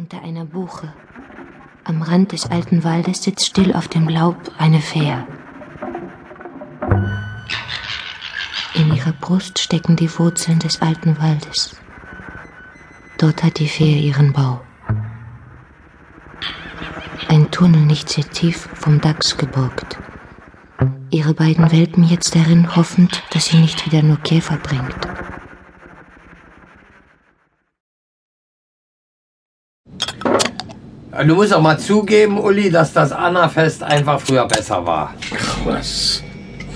Unter einer Buche, am Rand des alten Waldes, sitzt still auf dem Laub eine Fähr. In ihrer Brust stecken die Wurzeln des alten Waldes. Dort hat die Fähr ihren Bau. Ein Tunnel nicht sehr tief, vom Dachs geborgt. Ihre beiden Welpen jetzt darin, hoffend, dass sie nicht wieder nur Käfer bringt. Du musst auch mal zugeben, Uli, dass das Annafest einfach früher besser war. Was,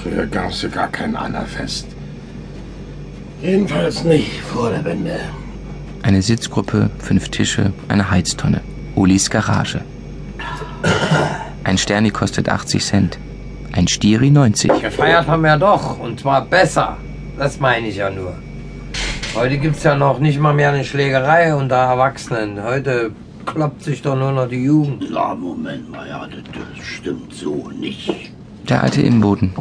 früher gab es ja gar kein Annafest. Jedenfalls nicht vor der Wende. Eine Sitzgruppe, fünf Tische, eine Heiztonne. Ulis Garage. Ein Sterni kostet 80 Cent. Ein Stiri 90. Gefeiert haben wir doch, und zwar besser. Das meine ich ja nur. Heute gibt's ja noch nicht mal mehr eine Schlägerei unter Erwachsenen. Heute kloppt sich doch nur noch die Jugend. Na, Moment mal, ja, das, das stimmt so nicht. Der alte Imboden.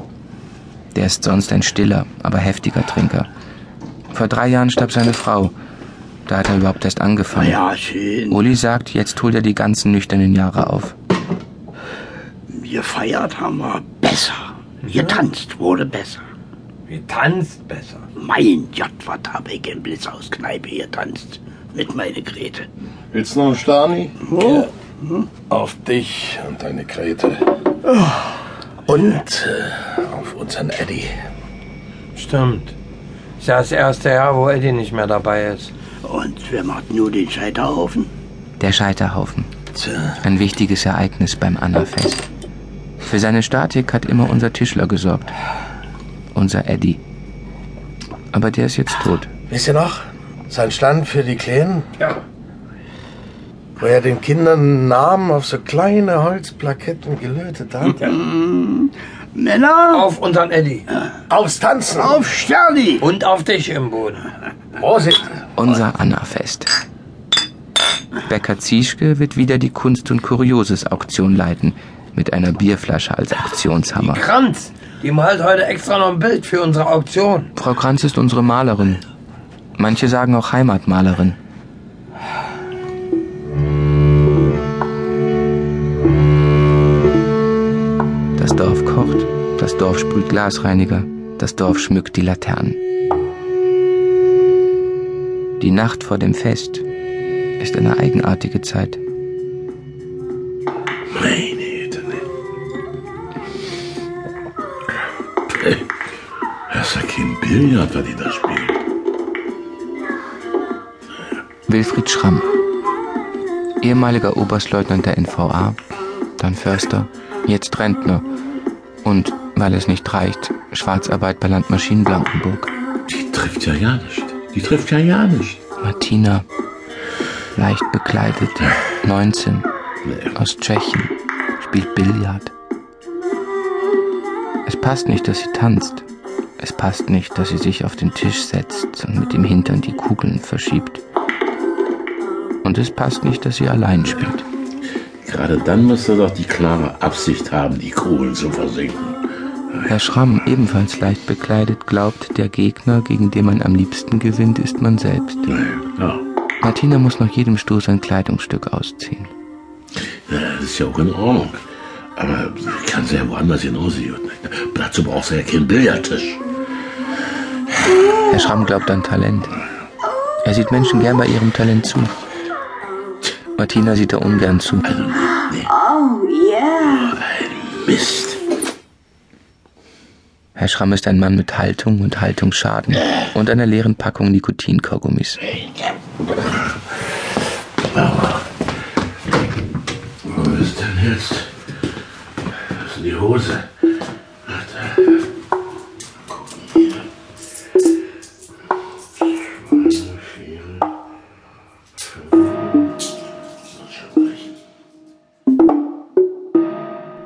Der ist sonst ein stiller, aber heftiger Trinker. Vor drei Jahren starb seine Frau. Da hat er überhaupt erst angefangen. Ja, schön. Uli sagt, jetzt holt er die ganzen nüchternen Jahre auf. Gefeiert haben wir besser. Getanzt wurde besser. Wie tanzt besser. Mein Gott, was hab ich im Blitzhauskneipe getanzt. Mit meiner Grete. Willst du noch einen Stani? Oh. Auf dich und deine Grete. Und äh, auf unseren Eddie. Stimmt. Ist ja das erste Jahr, wo Eddie nicht mehr dabei ist. Und wer macht nur den Scheiterhaufen? Der Scheiterhaufen. Tja, Ein wichtiges Ereignis beim Annafest. Für seine Statik hat immer unser Tischler gesorgt. Unser Eddie. Aber der ist jetzt tot. Wisst ihr noch? Sein Stand für die Kleinen? Ja. Wo er den Kindern Namen auf so kleine Holzplaketten gelötet hat. Männer, Auf unseren Eddie. Aufs Tanzen! auf Sterni! Und auf dich im Boden. Prosit! Unser Annafest. Becker Zieschke wird wieder die Kunst- und Kurioses-Auktion leiten. Mit einer Bierflasche als Aktionshammer. Kranz, die malt heute extra noch ein Bild für unsere Auktion. Frau Kranz ist unsere Malerin. Manche sagen auch Heimatmalerin. Das Dorf kocht, das Dorf sprüht Glasreiniger, das Dorf schmückt die Laternen. Die Nacht vor dem Fest ist eine eigenartige Zeit. Meine Güte, ne? Das ist ja kein Billard, was die da spielen. Wilfried Schramm, ehemaliger Oberstleutnant der NVA, dann Förster, jetzt Rentner und, weil es nicht reicht, Schwarzarbeit bei Landmaschinen Blankenburg. Die trifft ja ja nicht. Die trifft ja ja nicht. Martina, leicht bekleidet, 19, aus Tschechien, spielt Billard. Es passt nicht, dass sie tanzt. Es passt nicht, dass sie sich auf den Tisch setzt und mit dem Hintern die Kugeln verschiebt. Und es passt nicht, dass sie allein spielt. Gerade dann müsste doch die klare Absicht haben, die Kugeln zu versinken. Herr Schramm, ebenfalls leicht bekleidet, glaubt, der Gegner, gegen den man am liebsten gewinnt, ist man selbst. Ja, Martina muss nach jedem Stoß ein Kleidungsstück ausziehen. ja, das ist ja auch in Ordnung. Aber kann sie ja woanders hinausgehen. Dazu brauchst du ja keinen Billardtisch. Herr Schramm glaubt an Talent. Er sieht Menschen gern bei ihrem Talent zu. Martina sieht da ungern zu. Oh, yeah. Mist. Herr Schramm ist ein Mann mit Haltung und Haltungsschaden und einer leeren Packung Nikotinkaugummis.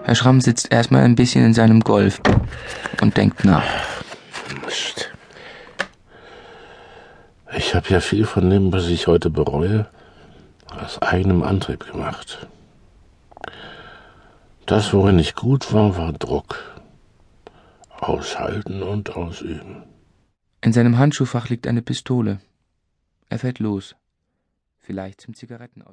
Herr Schramm sitzt erstmal ein bisschen in seinem Golf und denkt nach. Mist. Ich habe ja viel von dem, was ich heute bereue, aus eigenem Antrieb gemacht. Das, worin ich gut war, war Druck. Aushalten und ausüben. In seinem Handschuhfach liegt eine Pistole. Er fährt los. Vielleicht zum Zigarettenautomaten.